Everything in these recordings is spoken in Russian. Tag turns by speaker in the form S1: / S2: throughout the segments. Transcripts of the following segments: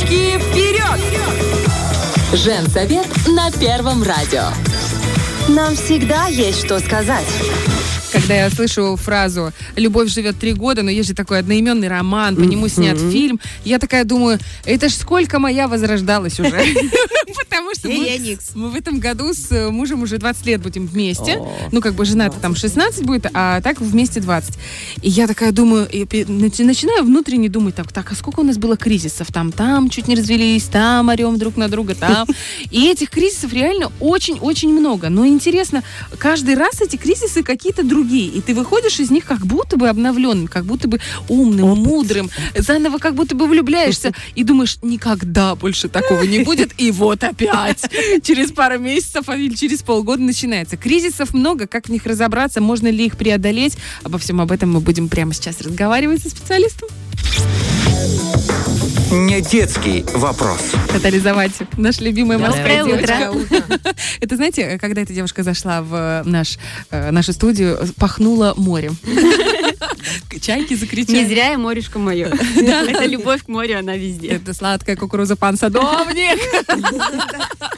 S1: Девочки, вперед!
S2: Женсовет на Первом радио.
S3: Нам всегда есть что сказать
S4: когда я слышу фразу «Любовь живет три года», но есть же такой одноименный роман, по нему снят фильм, я такая думаю, это ж сколько моя возрождалась уже. Потому что мы в этом году с мужем уже 20 лет будем вместе. Ну, как бы жена там 16 будет, а так вместе 20. И я такая думаю, начинаю внутренне думать, так, так, а сколько у нас было кризисов? Там, там чуть не развелись, там орем друг на друга, там. И этих кризисов реально очень-очень много. Но интересно, каждый раз эти кризисы какие-то другие другие. И ты выходишь из них как будто бы обновленным, как будто бы умным, мудрым, заново как будто бы влюбляешься и думаешь, никогда больше такого не будет. И вот опять через пару месяцев или через полгода начинается. Кризисов много, как в них разобраться, можно ли их преодолеть. Обо всем об этом мы будем прямо сейчас разговаривать со специалистом.
S5: Не детский вопрос.
S4: Катализовать наш любимый
S3: Доброе утро.
S4: Это знаете, когда эта девушка зашла в наш, э, нашу студию, пахнуло морем. Чайки закричали.
S3: Не зря я морешка мое. Это любовь к морю, она везде.
S4: Это сладкая кукуруза пан садовник.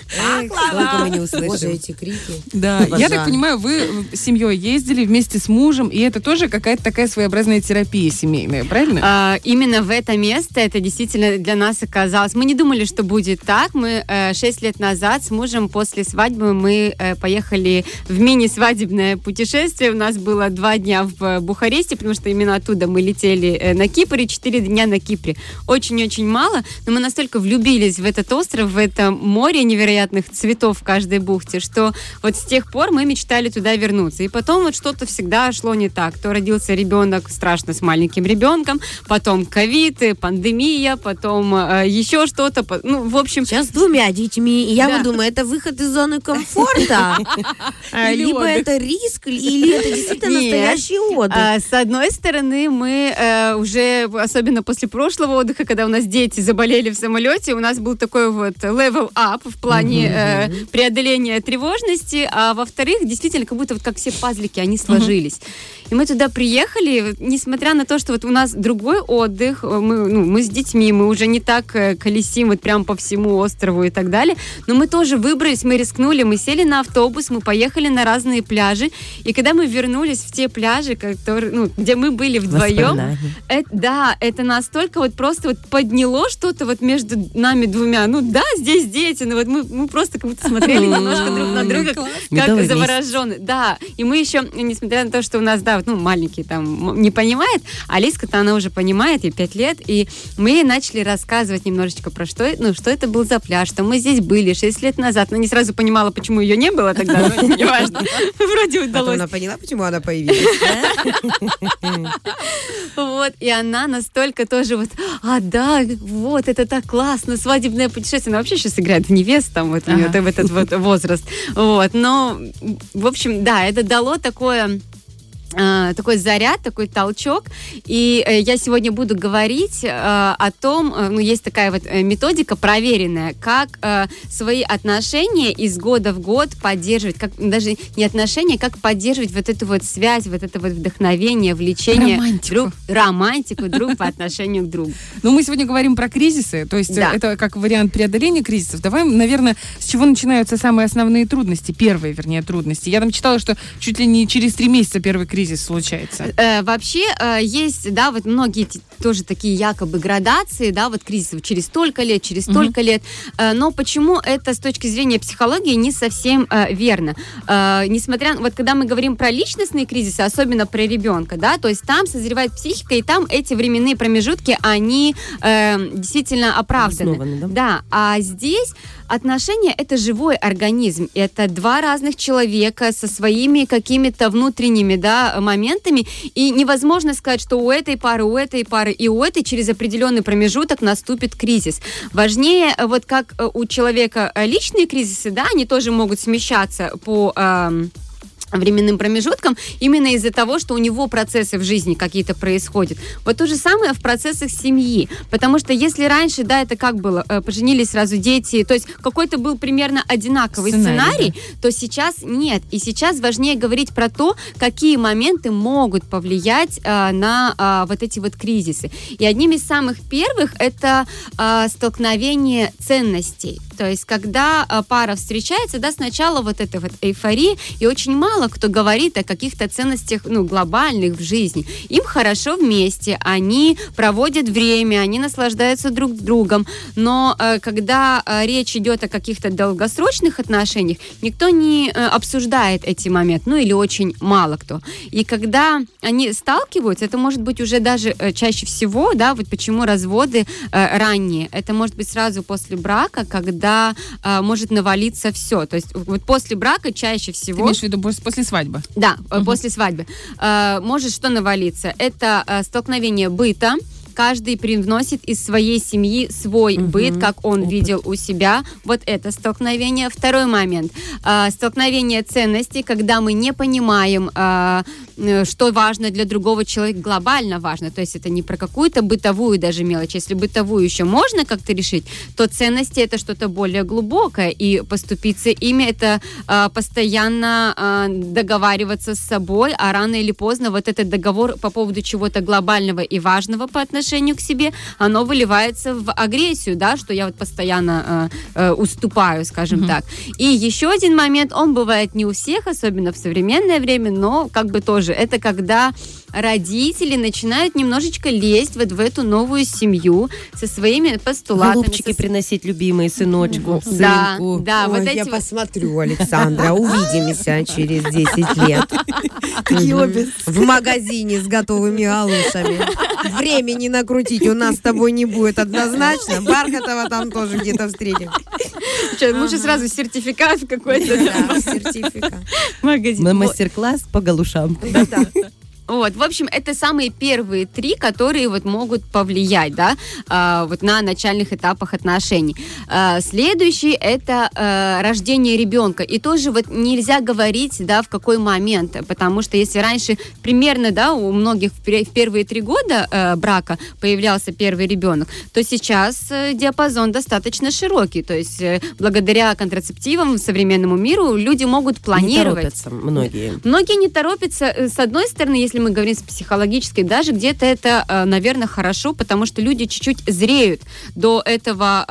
S6: Сколько мы не услышим эти крики.
S4: Да, я так понимаю, вы с семьей ездили вместе с мужем, и это тоже какая-то такая своеобразная терапия семейная, правильно?
S3: А, именно в это место это действительно для нас оказалось. Мы не думали, что будет так. Мы э, шесть лет назад с мужем после свадьбы мы э, поехали в мини-свадебное путешествие. У нас было два дня в Бухаресте, потому что именно оттуда мы летели э, на Кипр и четыре дня на Кипре. Очень-очень мало, но мы настолько влюбились в этот остров, в это море невероятных цветов в каждой бухте, что вот с тех пор мы мечтали туда вернуться. И потом вот что-то всегда шло не так. То родился ребенок страшно с маленьким ребенком, потом ковид, пандемия, потом э, еще что-то. Ну, в общем...
S6: Сейчас с двумя детьми. И я да. вот думаю, это выход из зоны комфорта? Либо это риск, или это действительно настоящий отдых?
S3: С одной стороны, мы э, уже, особенно после прошлого отдыха, когда у нас дети заболели в самолете, у нас был такой вот level up в плане э, преодоления тревожности, а во-вторых, действительно, как будто вот как все пазлики, они сложились. И мы туда приехали, несмотря на то, что вот у нас другой отдых, э, мы, ну, мы с детьми, мы уже не так э, колесим вот прям по всему острову и так далее, но мы тоже выбрались, мы рискнули, мы сели на автобус, мы поехали на разные пляжи, и когда мы вернулись в те пляжи, которые, ну, где мы были вдвоем, это, да, это настолько вот просто вот подняло что-то вот между нами двумя. Ну да, здесь дети, но вот мы, мы просто как будто смотрели немножко друг на друга, как завороженные. Да, и мы еще, несмотря на то, что у нас, да, вот, ну, маленький там не понимает, Алиска-то она уже понимает, ей пять лет, и мы ей начали рассказывать немножечко про что, ну, что это был за пляж, что мы здесь были шесть лет назад. Она не сразу понимала, почему ее не было тогда, но неважно. Вроде удалось.
S6: Она поняла, почему она появилась.
S3: Вот, и она настолько тоже вот, а, да, вот, это так классно, свадебное путешествие. Она вообще сейчас играет в невест, там, вот, ага. в этот вот возраст. Вот, но, в общем, да, это дало такое такой заряд, такой толчок. И э, я сегодня буду говорить э, о том, ну, есть такая вот методика проверенная, как свои отношения из года в год поддерживать, как даже не отношения, как поддерживать вот эту вот связь, вот это вот вдохновение, влечение.
S4: Романтику.
S3: Друг, романтику друг по отношению к другу.
S4: Ну, мы сегодня говорим про кризисы, то есть да. это как вариант преодоления кризисов. Давай, наверное, с чего начинаются самые основные трудности, первые, вернее, трудности. Я там читала, что чуть ли не через три месяца первый кризис кризис случается?
S3: Э, вообще э, есть, да, вот многие тоже такие якобы градации, да, вот кризисов через столько лет, через столько угу. лет. Э, но почему это с точки зрения психологии не совсем э, верно? Э, несмотря, вот когда мы говорим про личностные кризисы, особенно про ребенка, да, то есть там созревает психика, и там эти временные промежутки, они действительно оправданы. да? да, а здесь отношения это живой организм, это два разных человека со своими какими-то внутренними, да, моментами, и невозможно сказать, что у этой пары, у этой пары и у этой через определенный промежуток наступит кризис. Важнее, э, вот как э, у человека э, личные кризисы, да, они тоже могут смещаться по... Эм, временным промежутком именно из-за того, что у него процессы в жизни какие-то происходят. Вот то же самое в процессах семьи. Потому что если раньше, да, это как было, э, поженились сразу дети, то есть какой-то был примерно одинаковый сценарий, сценарий да. то сейчас нет. И сейчас важнее говорить про то, какие моменты могут повлиять э, на э, вот эти вот кризисы. И одним из самых первых это э, столкновение ценностей. То есть, когда э, пара встречается, да, сначала вот эта вот эйфория, и очень мало кто говорит о каких-то ценностях, ну, глобальных в жизни. Им хорошо вместе, они проводят время, они наслаждаются друг другом, но э, когда э, речь идет о каких-то долгосрочных отношениях, никто не э, обсуждает эти моменты, ну, или очень мало кто. И когда они сталкиваются, это может быть уже даже э, чаще всего, да, вот почему разводы э, ранние, это может быть сразу после брака, когда э, может навалиться все. То есть вот после брака чаще всего... Ты
S4: имеешь в виду после свадьбы?
S3: Да, угу. после свадьбы. Э, может что навалиться? Это э, столкновение быта, каждый привносит из своей семьи свой угу. быт, как он Опыт. видел у себя. Вот это столкновение. Второй момент. Э, столкновение ценностей, когда мы не понимаем, э, что важно для другого человека, глобально важно. То есть это не про какую-то бытовую даже мелочь. Если бытовую еще можно как-то решить, то ценности это что-то более глубокое. И поступиться ими это э, постоянно э, договариваться с собой, а рано или поздно вот этот договор по поводу чего-то глобального и важного по отношению отношению к себе, оно выливается в агрессию, да, что я вот постоянно э, э, уступаю, скажем mm-hmm. так. И еще один момент, он бывает не у всех, особенно в современное время, но как бы тоже, это когда родители начинают немножечко лезть вот в эту новую семью со своими постулатами.
S6: Голубчики со... приносить любимые сыночку,
S3: да, сынку. Да,
S6: Ой, вот эти я вот... посмотрю, Александра, увидимся через 10 лет. В магазине с готовыми галушами. Времени накрутить у нас с тобой не будет однозначно. Бархатова там тоже где-то встретим.
S3: Лучше сразу сертификат какой-то. Да,
S6: сертификат. Магазин. Мастер-класс по галушам. Да,
S3: вот, в общем, это самые первые три, которые вот могут повлиять, да, э, вот на начальных этапах отношений. Э, следующий это э, рождение ребенка, и тоже вот нельзя говорить, да, в какой момент, потому что если раньше примерно, да, у многих в, в первые три года э, брака появлялся первый ребенок, то сейчас э, диапазон достаточно широкий, то есть э, благодаря контрацептивам современному миру люди могут планировать. Не
S6: торопятся многие.
S3: Многие не торопятся, э, с одной стороны, если мы говорим с психологической, даже где-то это, э, наверное, хорошо, потому что люди чуть-чуть зреют до этого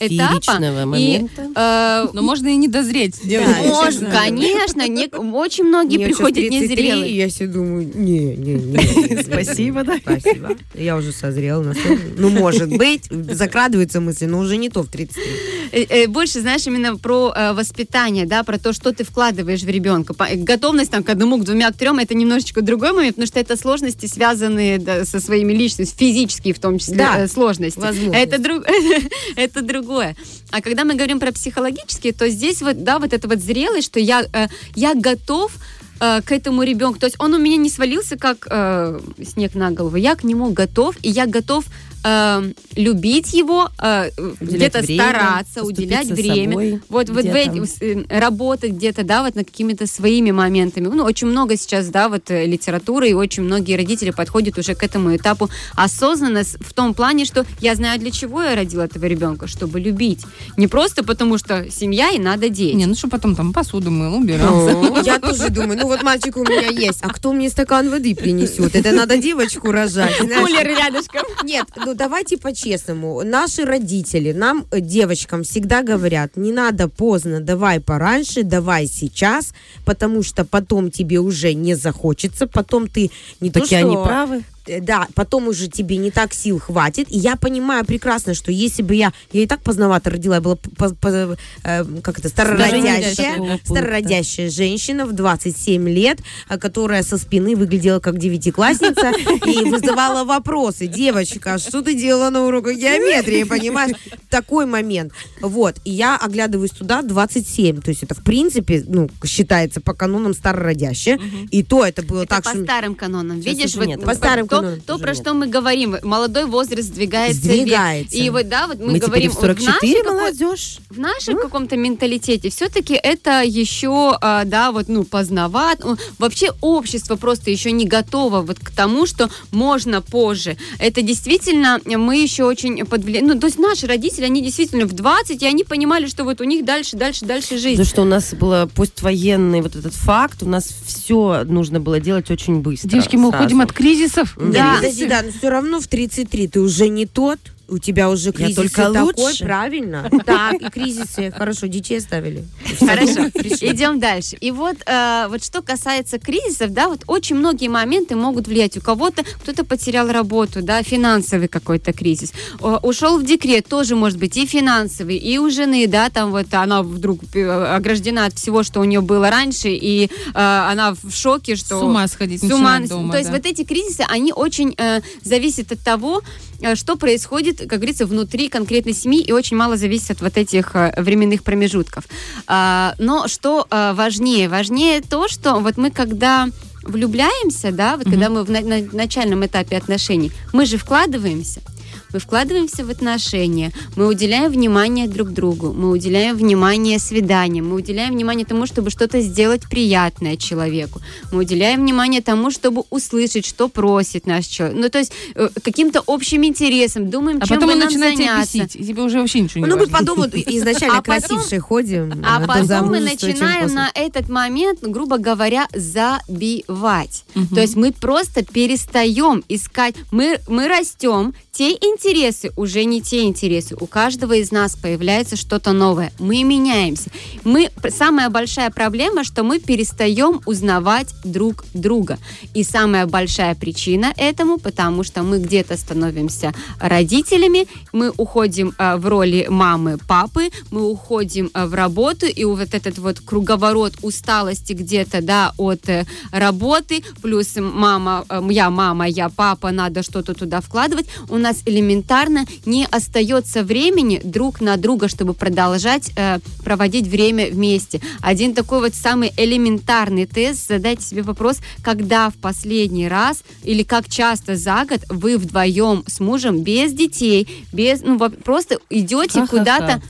S3: э, этапа.
S6: момента.
S3: И, э,
S4: Но можно и не дозреть.
S3: Да, можно, конечно. Не, очень многие Мне приходят незрелые.
S6: я себе думаю, не, не, не.
S4: Спасибо, да.
S6: Спасибо. Я уже созрела. Ну, может быть, закрадываются мысли, но уже не то в 33.
S3: Э, э, больше, знаешь, именно про воспитание, да, про то, что ты вкладываешь в ребенка. Готовность там к одному, к двумя, к трем, это немножечко другой момент, потому что это сложности, связанные да, со своими личностями, физические в том числе да, э, сложности. Это, друг, это другое. А когда мы говорим про психологические, то здесь вот, да, вот эта вот зрелость, что я, э, я готов э, к этому ребенку. То есть он у меня не свалился как э, снег на голову. Я к нему готов, и я готов э, любить его, э, где-то стараться, уделять время. Собой, вот, вот в эти, э, работать где-то, да, вот над какими-то своими моментами. Ну, очень много сейчас, да, вот э, литературы, и очень многие родители подходят уже к этому этапу осознанно в том плане, что я знаю, для чего я родила этого ребенка, чтобы любить. Не просто потому, что семья и надо дети.
S4: Не, ну что потом там посуду мыл, убирался.
S6: Я тоже думаю, ну вот мальчик у меня есть, а кто мне стакан воды принесет? Это надо девочку рожать.
S3: Кулер рядышком.
S6: Нет, ну ну давайте по-честному. Наши родители нам, э, девочкам, всегда говорят, не надо поздно, давай пораньше, давай сейчас, потому что потом тебе уже не захочется, потом ты не
S4: так то, что... они правы.
S6: Э, да, потом уже тебе не так сил хватит. И я понимаю прекрасно, что если бы я, я и так поздновато родила, я была, по, по, э, как это, старородящая, старородящая женщина в 27 лет, э, которая со спины выглядела как девятиклассница и вызывала вопросы. Девочка, а что ты делала на уроках геометрии, понимаешь? такой момент. Вот. И я оглядываюсь туда 27. То есть это, в принципе, ну, считается по канонам старородящее. И то это было так,
S3: по
S6: что...
S3: старым канонам. Видишь,
S6: По старым
S3: то, то, про что мы говорим. Молодой возраст сдвигается.
S6: Сдвигается.
S3: И вот, да, вот мы,
S1: Мы
S3: говорим,
S1: в
S3: вот в
S1: 44
S3: нашей какой-
S1: молодежь.
S3: в нашем каком-то менталитете все-таки это еще, а, да, вот, ну, поздноват. Ну, Вообще общество просто еще не готово вот к тому, что можно позже. Это действительно мы еще очень под Ну, то есть наши родители, они действительно в 20, и они понимали, что вот у них дальше, дальше, дальше жизнь.
S1: Потому что у нас был поствоенный вот этот факт, у нас все нужно было делать очень быстро.
S4: Девочки, мы
S1: сразу.
S4: уходим от кризисов.
S3: Да.
S6: подожди, да, но все равно в 33 ты уже не тот, у тебя уже кризис
S1: только
S6: такой,
S1: лучше.
S6: правильно? Так, и кризисы. Хорошо, детей оставили.
S3: Хорошо, идем дальше. И вот, э, вот что касается кризисов, да, вот очень многие моменты могут влиять. У кого-то кто-то потерял работу, да, финансовый какой-то кризис. О, ушел в декрет, тоже может быть и финансовый, и у жены, да, там вот она вдруг э, ограждена от всего, что у нее было раньше, и э, она в шоке, что...
S4: С ума сходить
S3: С ума.
S4: дома,
S3: То есть
S4: да.
S3: вот эти кризисы, они очень э, зависят от того, э, что происходит, как говорится, внутри конкретной семьи, и очень мало зависит от вот этих э, временных промежутков. А, но что э, важнее? Важнее то, что вот мы когда влюбляемся, да, вот когда мы в на- на- начальном этапе отношений, мы же вкладываемся. Мы вкладываемся в отношения, мы уделяем внимание друг другу, мы уделяем внимание свиданиям, мы уделяем внимание тому, чтобы что-то сделать приятное человеку, мы уделяем внимание тому, чтобы услышать, что просит наш человек. Ну, то есть э, каким-то общим интересом, думаем,
S4: А
S3: чем
S4: потом
S3: бы нам
S4: начинает тебя
S3: заняться.
S4: бесить, и тебе уже вообще ничего не
S6: Ну, мы
S4: важно.
S6: по дому изначально
S3: А
S6: красившие ходим.
S3: А потом мы начинаем на этот момент, ну, грубо говоря, забивать. То есть мы просто перестаем искать, мы, мы растем, те интересы уже не те интересы. У каждого из нас появляется что-то новое. Мы меняемся. Мы, самая большая проблема, что мы перестаем узнавать друг друга. И самая большая причина этому, потому что мы где-то становимся родителями, мы уходим э, в роли мамы, папы, мы уходим э, в работу, и вот этот вот круговорот усталости где-то, да, от э, работы, плюс мама, э, я мама, я папа, надо что-то туда вкладывать, у нас элементарно не остается времени друг на друга, чтобы продолжать э, проводить время вместе. Один такой вот самый элементарный тест, задайте себе вопрос, когда в последний раз или как часто за год вы вдвоем с мужем без детей, без, ну, просто идете куда-то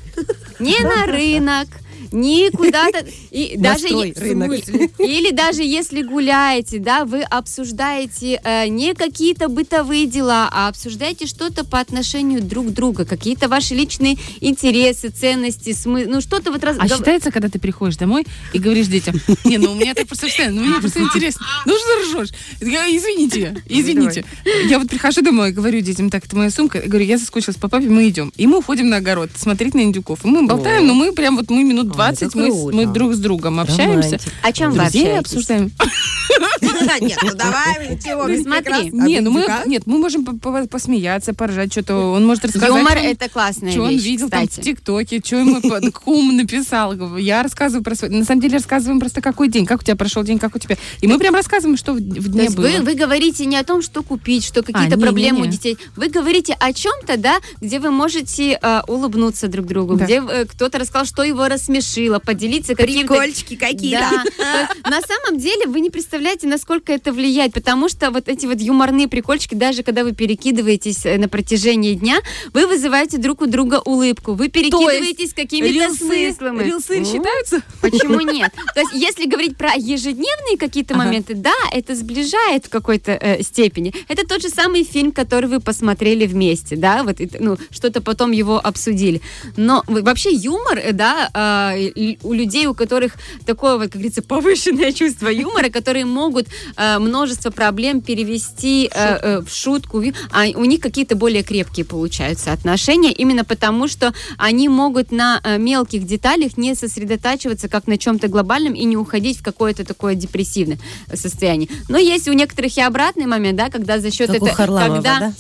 S3: не на рынок, не куда-то и даже
S1: Настрой
S3: е-
S1: рынок.
S3: или даже если гуляете, да, вы обсуждаете э, не какие-то бытовые дела, а обсуждаете что-то по отношению друг к другу, какие-то ваши личные интересы, ценности, смы, ну что-то вот раз...
S4: А считается, когда ты приходишь домой и говоришь детям, не, ну у меня так просто постоянно, ну мне просто интересно. Ну что ржешь? Я, извините, извините. Я вот прихожу домой и говорю детям, так, это моя сумка. Я говорю, я соскучилась по папе, мы идем. И мы уходим на огород смотреть на индюков. И мы болтаем, но мы прям вот мы минут
S6: О, это
S4: 20, мы, с- мы друг с другом общаемся.
S1: Романтик.
S3: О чем вы
S4: Друзей
S3: общаетесь?
S4: обсуждаем.
S6: Нет, ну давай, чего,
S3: Ну, смотри.
S6: прекрасно.
S4: Не, ну мы, нет, мы можем по- по- посмеяться, поржать, что-то он может рассказать.
S3: Юмор
S4: что он-
S3: это классная
S4: что он
S3: вещь,
S4: видел там в
S3: кстати.
S4: ТикТоке, что ему под- кум написал. Я рассказываю про свой... На самом деле рассказываем просто какой день, как у тебя прошел день, как у тебя. И мы прям рассказываем, что в, в
S3: То
S4: дне
S3: есть
S4: было.
S3: вы, вы говорите не о том, что купить, что какие-то
S4: не,
S3: проблемы
S4: не.
S3: у детей. Вы говорите о чем-то, да, где вы можете э, улыбнуться друг другу,
S4: Да.
S3: где э, кто-то рассказал, что его рассмешило, поделиться каким-то...
S6: Прикольчики какие-то.
S3: Да. На самом деле вы не представляете, насколько это влияет, потому что вот эти вот юморные прикольчики, даже когда вы перекидываетесь э, на протяжении дня, вы вызываете друг у друга улыбку, вы перекидываетесь какими-то смыслами.
S4: рилсы считаются?
S3: Почему нет? То есть, если говорить про ежедневные какие-то моменты, да, это сближает в какой-то э, степени. Это тот же самый фильм, который вы посмотрели вместе, да, вот ну что-то потом его обсудили. Но вообще юмор, э, да, а, у людей, у которых такое вот, как говорится, повышенное чувство юмора, которые могут э, множество проблем перевести э, э, в шутку, а у них какие-то более крепкие получаются отношения, именно потому что они могут на э, мелких деталях не сосредотачиваться как на чем-то глобальном и не уходить в какое-то такое депрессивное состояние. Но есть у некоторых и обратный момент, да, когда за счет этого, когда
S1: да,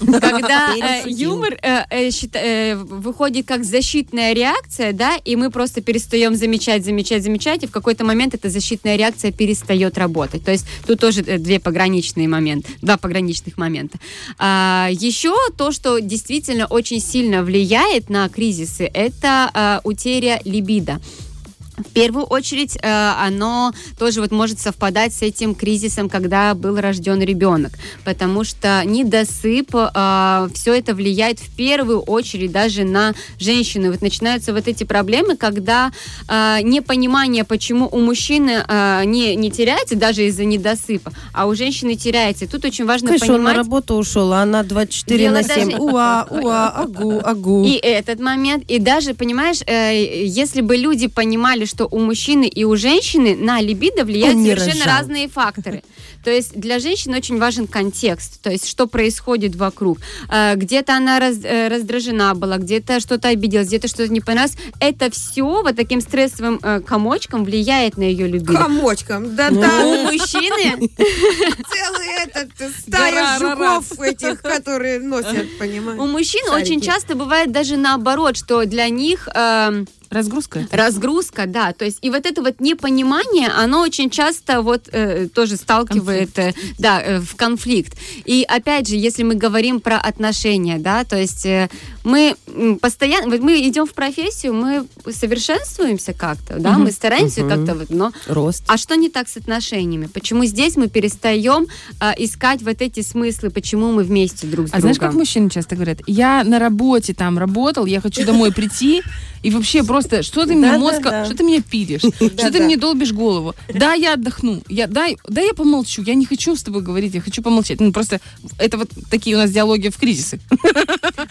S3: когда э, юмор э, э, счита- э, выходит как защитная реакция, да, и мы просто просто перестаем замечать, замечать, замечать, и в какой-то момент эта защитная реакция перестает работать. То есть тут тоже э, две пограничные моменты, два пограничных момента. А, еще то, что действительно очень сильно влияет на кризисы, это а, утеря либидо. В первую очередь, э, оно тоже вот может совпадать с этим кризисом, когда был рожден ребенок, потому что недосып, э, все это влияет в первую очередь даже на женщину. Вот начинаются вот эти проблемы, когда э, непонимание, почему у мужчины не, не теряется даже из-за недосыпа, а у женщины теряется. Тут очень важно
S1: Конечно, он на
S3: понимать...
S1: работу ушел, а она 24
S3: Дело
S1: на 7.
S3: даже-
S1: Уа, уа, агу, агу.
S3: И этот момент, и даже, понимаешь, если бы люди понимали, что у мужчины и у женщины на либидо влияют
S1: Он
S3: совершенно
S1: рожал.
S3: разные факторы. То есть для женщины очень важен контекст, то есть что происходит вокруг. Э, Где-то она раз- э, раздражена была, где-то что-то обиделась, где-то что-то не понравилось. Это все вот таким стрессовым э, комочком влияет на ее либидо.
S6: Комочком,
S3: У
S6: да-да.
S3: мужчины
S6: Целый этот, стая жуков этих, которые носят,
S3: у
S6: понимаешь?
S3: мужчин
S6: Шарики.
S3: очень часто бывает даже наоборот, что для них
S4: Разгрузка?
S3: Разгрузка, да. То есть и вот это вот непонимание, оно очень часто вот э, тоже сталкивает, э, да, э, в конфликт. И опять же, если мы говорим про отношения, да, то есть э, мы постоянно, мы идем в профессию, мы совершенствуемся как-то, да, мы стараемся
S1: Мгм.
S3: как-то вот, но
S1: Рост.
S3: а что не так с отношениями? Почему здесь мы перестаем а, искать вот эти смыслы, почему мы вместе друг с
S4: А знаешь, как
S3: другом?
S4: мужчины часто говорят? Я на работе там работал, я хочу домой прийти, и вообще просто, что ты мне мозг, что ты меня пилишь, что ты мне долбишь голову. Да, я отдохну, я, да, да, я помолчу, я не хочу с тобой говорить, я хочу помолчать. Ну, просто это вот такие у нас диалоги в кризисы.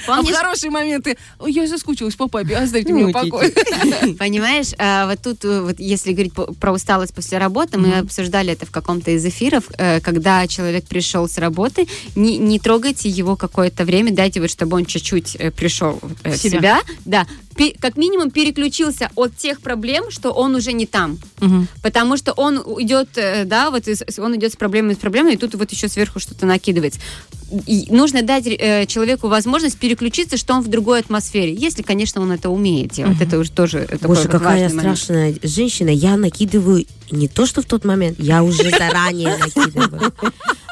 S4: А
S3: Помнишь,
S4: хорошие моменты, ой, я соскучилась по папе, оставьте
S1: Ну,
S4: покое.
S3: Понимаешь, а, вот тут, э, вот если говорить про усталость после работы, мы обсуждали это в каком-то из эфиров, э, когда человек пришел с работы, не, не трогайте его какое-то время, дайте вот, чтобы он чуть-чуть э, пришел в
S4: себя.
S3: себя, да, как минимум переключился от тех проблем, что он уже не там,
S4: Мгм.
S3: потому что он идет, э, да, вот он идет с проблемами, с проблемами, и тут вот еще сверху что-то накидывается. И нужно дать э, человеку возможность переключиться, что он в другой атмосфере, если, конечно, он это умеет делать. Это уже тоже такой
S6: Боже, какая я
S3: важный момент.
S6: страшная женщина. Я накидываю не то, что в тот момент, я уже заранее накидываю.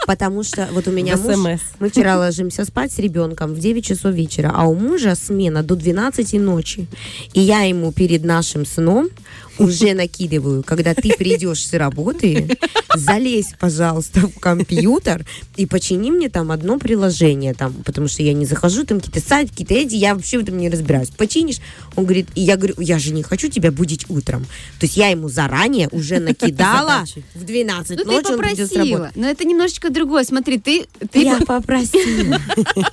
S6: Потому что вот у меня муж, мы вчера ложимся спать с ребенком в 9 часов вечера, а у мужа смена до 12 ночи. И я ему перед нашим сном уже накидываю, когда ты придешь с работы, залезь, пожалуйста, в компьютер и почини мне там одно приложение, там, потому что я не захожу, там какие-то сайты, какие-то эти, я вообще в этом не разбираюсь. Починишь? Он говорит, и я говорю, я же не хочу тебя будить утром. То есть я ему заранее уже накидала в 12
S3: Ну, ты
S6: ночи придет с
S3: попросила. Но это немножечко другое. Смотри, ты, ты,
S6: Я попросила.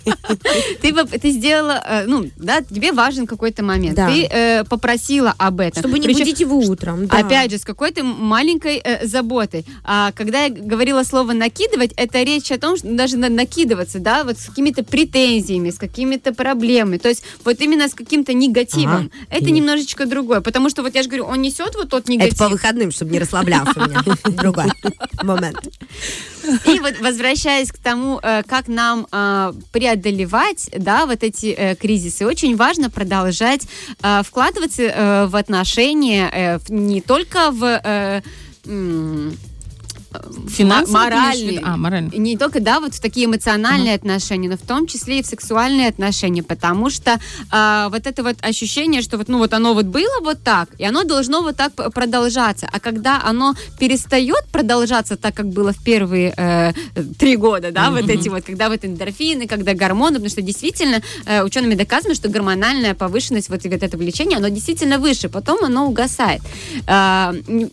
S3: ты, ты сделала, э, ну, да, тебе важен какой-то момент. Ты э, попросила об этом.
S6: Чтобы не будить его утром. да.
S3: Опять же, с какой-то маленькой э, заботой. А когда я говорила слово накидывать, это речь о том, что даже на- накидываться, да, вот с какими-то претензиями, с какими-то проблемами. То есть вот именно с каким-то негативом.
S6: Ага.
S3: Это немножечко другое. Потому что вот я же говорю, он несет вот тот
S6: Это
S3: негатив.
S6: по выходным, чтобы не расслаблялся у меня. Другой момент.
S3: И вот возвращаясь к тому, э, как нам э, преодолевать, да, вот эти э, кризисы, очень важно продолжать вкладываться в отношения не только в э, м,
S4: Финансово
S3: мо-
S4: ты имеешь в
S3: моральные,
S4: виду? А, моральные.
S3: не только, да, вот в такие эмоциональные отношения, но в том числе и в сексуальные отношения, потому что а, вот это вот ощущение, что вот, ну вот оно вот было вот так, и оно должно вот так продолжаться, а когда оно перестает продолжаться так, как было в первые э, три года, да, вот эти вот, когда вот эндорфины, когда гормоны, потому что действительно э, учеными доказано, что гормональная повышенность вот, вот это влечение, оно действительно выше, потом оно угасает. М,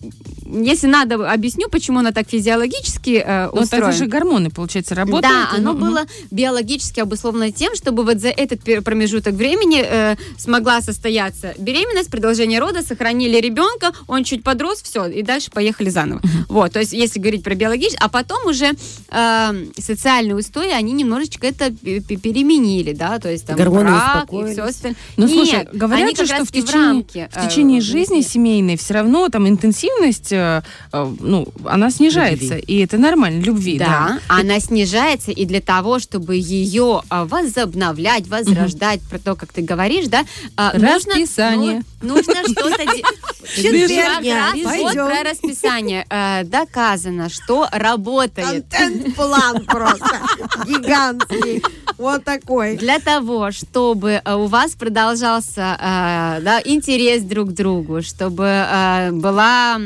S3: если надо, объясню, почему оно так физиологически э,
S4: Ну,
S3: устроено.
S4: это же гормоны, получается, работают.
S3: Да, оно
S4: Ну,
S3: было биологически обусловлено тем, чтобы вот за этот промежуток времени э, смогла состояться беременность, продолжение рода, сохранили ребенка, он чуть подрос, все, и дальше поехали заново. Вот, то есть если говорить про биологически, а потом уже э, социальные устои, они немножечко это пе- пе- переменили, да, то есть там
S1: Гормоны
S3: брак и все остальное.
S4: Ну, слушай,
S3: Нет,
S4: говорят же, что в течение,
S3: рамки,
S4: в
S3: э,
S4: течение жизни семейной все равно там интенсивность э, э, ну, она снижается. И это нормально, любви, да.
S3: Да, она снижается, и для того, чтобы ее а, возобновлять, возрождать, про то, как ты говоришь, да, а, нужно-
S4: Расписание.
S3: ну, нужно что-то де-
S6: Четверг,
S3: Как раз вот
S6: пойдем.
S3: про расписание. Э, Доказано, что работает.
S6: Контент-план просто гигантский. Вот такой.
S3: Для того, чтобы у вас продолжался да, интерес друг к другу, чтобы была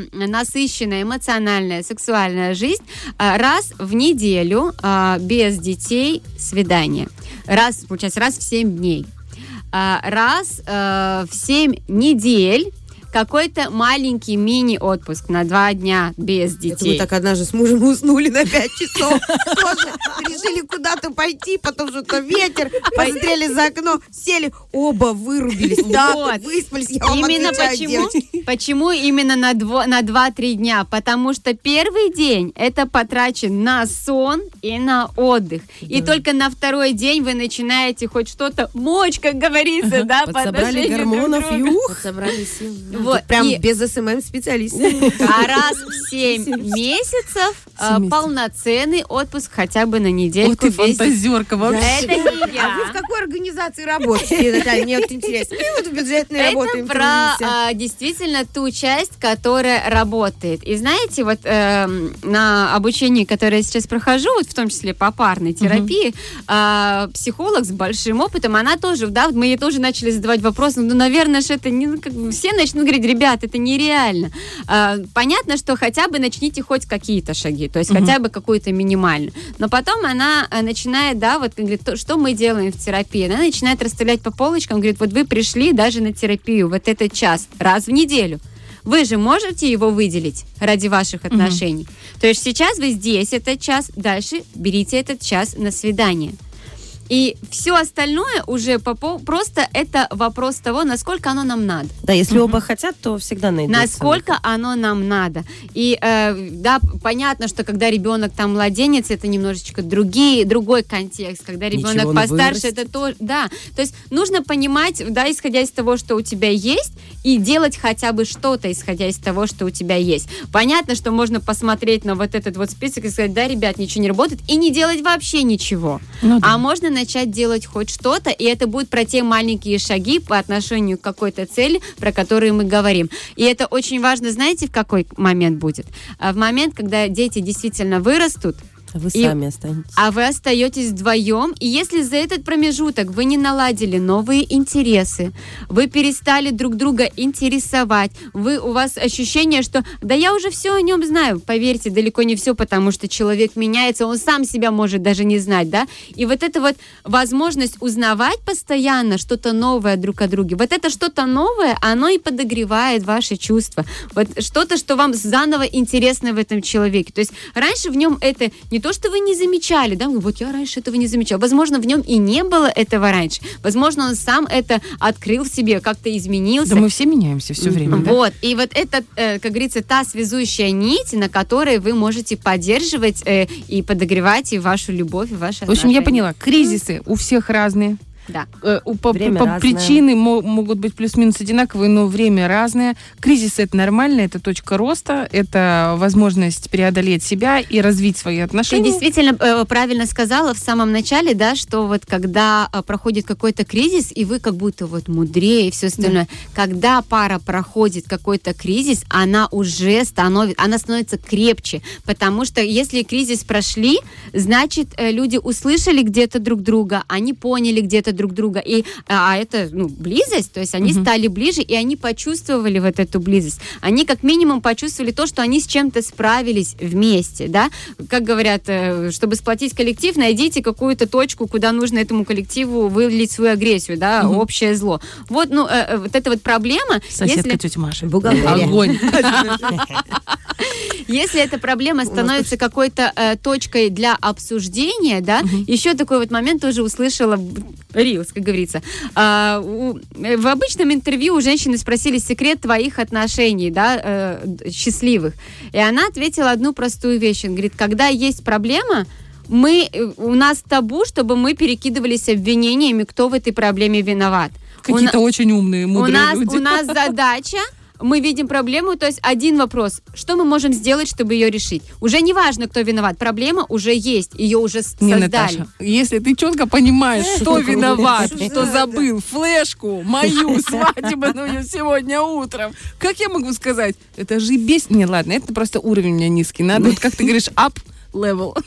S3: насыщенная эмоциональная, сексуальная жизнь, э, раз в неделю э, без детей свидание. Раз, получается, раз в 7 дней. А, раз э, в 7 недель какой-то маленький мини-отпуск на два дня без
S6: Это мы
S3: детей.
S6: так однажды с мужем уснули на 5 часов. Тоже решили куда-то пойти, потом что-то ветер, посмотрели за окно, сели, оба вырубились.
S3: Вот.
S6: выспались, я вам
S3: Именно почему, почему именно на, дво, на 2-3 дня? Потому что первый день это потрачен на сон и на отдых. И только на второй день вы начинаете хоть что-то мочь, как говорится, да, по
S1: Подсобрали
S3: отношению
S1: гормонов, юх.
S6: Собрали силы.
S3: Вот,
S6: Тут Прям
S3: и-
S6: без SMM специалист.
S3: А раз в 7 месяцев э,
S4: месяцев.
S3: полноценный отпуск хотя бы на недельку.
S4: Вот ты фантазерка вообще.
S3: Это не
S6: А вы в
S3: я.
S6: какой организации работаете, Наталья? Мне вот интересно. Мы вот в бюджетной
S3: Это
S6: работаем.
S3: про а, действительно ту часть, которая работает. И знаете, вот эм, на обучении, которое я сейчас прохожу, вот в том числе по парной терапии, а, психолог с большим опытом, она тоже, да, мы ей тоже начали задавать вопрос, ну, наверное, же это не, ну, все начнут говорить, ребят, это нереально. А, понятно, что хотя бы начните хоть какие-то шаги, то есть хотя бы какую-то минимальную. Но потом она а, начинает, да, вот говорит, «То, что мы делаем в терапии? Она начинает расставлять по полочкам, говорит, вот вы пришли даже на терапию, вот этот час, раз в неделю. Вы же можете его выделить ради ваших отношений. То есть сейчас вы здесь этот час, дальше берите этот час на свидание. И все остальное уже по пов- просто это вопрос того, насколько оно нам надо.
S1: Да, если оба хотят, то всегда найдется.
S3: Насколько оно нам надо. И э, да, понятно, что когда ребенок там младенец, это немножечко другие, другой контекст. Когда ребенок постарше,
S1: вырастет.
S3: это тоже. Да. То есть нужно понимать, да, исходя из того, что у тебя есть, и делать хотя бы что-то, исходя из того, что у тебя есть. Понятно, что можно посмотреть на вот этот вот список и сказать, да, ребят, ничего не работает, и не делать вообще ничего.
S4: Ну да.
S3: А можно начать делать хоть что-то, и это будет про те маленькие шаги по отношению к какой-то цели, про которые мы говорим. И это очень важно, знаете, в какой момент будет? А В момент, когда дети действительно вырастут,
S1: Вы
S3: И-
S1: сами останетесь.
S3: а вы остаетесь вдвоем, и если за этот промежуток вы не наладили новые интересы, вы перестали друг друга интересовать, вы, у вас ощущение, что да я уже все о нем знаю, поверьте, далеко не все, потому что человек меняется, он сам себя может даже не знать, да, и вот эта вот возможность узнавать постоянно что-то новое друг о друге, вот это что-то новое, оно и подогревает ваши чувства, вот что-то, что вам заново интересно в этом человеке, то есть раньше в нем это не то, что вы не замечали, да, ну, вот я раньше этого не замечал, возможно, в нем и не было этого раньше, возможно, он сам это открыл в себе, как-то изменился,
S4: Да мы все меняемся все время. да?
S3: вот, и вот это, э, как говорится, та связующая нить, на которой вы можете поддерживать э, и подогревать и вашу любовь, и ваши
S4: В общем, я поняла, кризисы у всех разные.
S3: Да.
S4: Э, у- по,
S1: Время
S4: по-
S1: разное.
S4: причины мо- могут быть плюс-минус одинаковые, но время разное. Кризис это нормально, это точка роста, это возможность преодолеть себя и развить свои
S3: Ты
S4: отношения.
S3: действительно э, правильно сказала в самом начале, да, что вот когда э, проходит какой-то кризис, и вы как будто вот мудрее и все остальное, когда пара проходит какой-то кризис, она уже становится, она становится крепче, потому что если кризис прошли, значит э, люди услышали где-то друг друга, они поняли где-то друг друга, и а а это ну близость, то есть они стали ближе, и они почувствовали вот эту близость, они как минимум почувствовали то, что они с чем-то справились вместе, да, как говорят, э, чтобы сплотить коллектив, найдите какую-то точку, куда нужно этому коллективу вылить свою агрессию, да, общее зло. Вот, ну, э, э, вот эта вот проблема,
S4: Соседка
S3: если,
S4: тетя Маша.
S6: Бухгалтерия.
S4: Огонь.
S3: если эта проблема становится какой-то э, точкой для обсуждения, да, еще такой вот момент тоже услышала Рилс, как говорится. А, у- э, в обычном интервью у женщины спросили секрет твоих отношений, да, э, счастливых. И она ответила одну простую вещь. Она говорит, когда есть проблема, мы, э, у нас табу, чтобы мы перекидывались обвинениями, кто в этой проблеме виноват. У
S4: Какие-то очень умные,
S3: у
S4: мудрые
S3: нас,
S4: люди.
S3: у нас задача мы видим проблему, то есть один вопрос, что мы можем сделать, чтобы ее решить? Уже не важно, кто виноват, проблема уже есть, ее уже
S4: Не,
S3: создали.
S4: Наташа, если ты четко понимаешь, кто виноват, что забыл флешку мою свадебную сегодня утром, как я могу сказать? Это же бес... Не, ладно, это просто уровень у меня низкий. Надо, вот как ты говоришь, up level.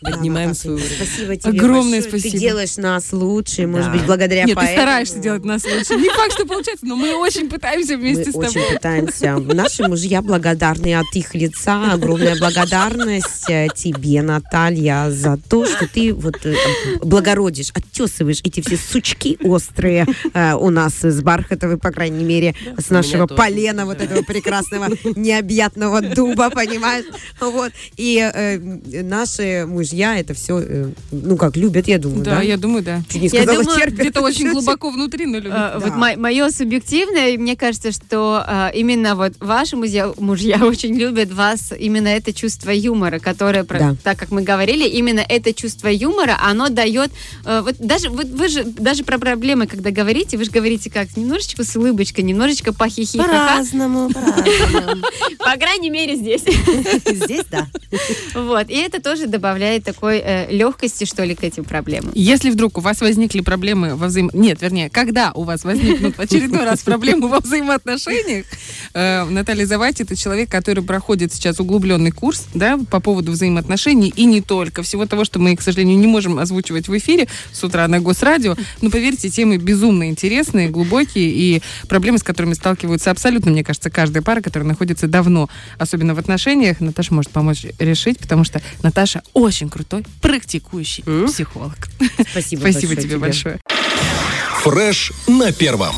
S1: Поднимаем свой уровень.
S6: Спасибо тебе
S4: Огромное
S6: большое. Ты
S4: спасибо.
S6: делаешь нас лучше, может
S1: Да.
S6: быть, благодаря
S4: Нет, ты
S6: поэтому.
S4: стараешься делать нас лучше. Не факт, что получается, но мы очень пытаемся
S6: Мы
S4: вместе с
S6: очень
S4: тобой.
S6: пытаемся. Наши мужья благодарны от их лица. Огромная благодарность э, тебе, Наталья, за то, что ты вот э, благородишь, оттесываешь эти все сучки острые э, у нас с Бархатовой, по крайней мере, с нашего
S1: тоже.
S6: полена, вот этого прекрасного необъятного дуба, понимаешь? Вот. И э, наши мужья это все, ну как, любят, я думаю, да?
S4: Да, я думаю, да.
S6: Чуть не
S3: Я
S6: сказала,
S3: думаю,
S6: терпят.
S4: Где-то очень глубоко внутри, но любят.
S3: Э, Вот
S6: Да.
S3: мое субъективное, мне кажется, что э, именно вот ваши мужья, мужья очень любят вас, именно это чувство юмора, которое, про-
S6: Да.
S3: так как мы говорили, именно это чувство юмора, оно дает, э, вот даже вот вы же даже про проблемы, когда говорите, вы же говорите как немножечко с улыбочкой, немножечко похихи,
S1: По-разному, по-разному.
S3: по крайней мере здесь.
S1: Здесь да.
S3: Вот, и это тоже добавляет такой э, легкости, что ли, к этим проблемам.
S4: Если вдруг у вас возникли проблемы во взаим... Нет, вернее, когда у вас возникнут в очередной раз проблемы во взаимоотношениях, э, Наталья Завати это человек, который проходит сейчас углубленный курс да, по поводу взаимоотношений и не только. Всего того, что мы, к сожалению, не можем озвучивать в эфире с утра на Госрадио. Но поверьте, темы безумно интересные, глубокие и проблемы, с которыми сталкиваются абсолютно, мне кажется, каждая пара, которая находится давно, особенно в отношениях, Наташа может помочь решить, потому что Наташа очень крутой, практикующий
S1: М?
S4: психолог.
S6: Спасибо,
S4: Спасибо
S6: большое
S4: тебе большое.
S5: Фреш на первом.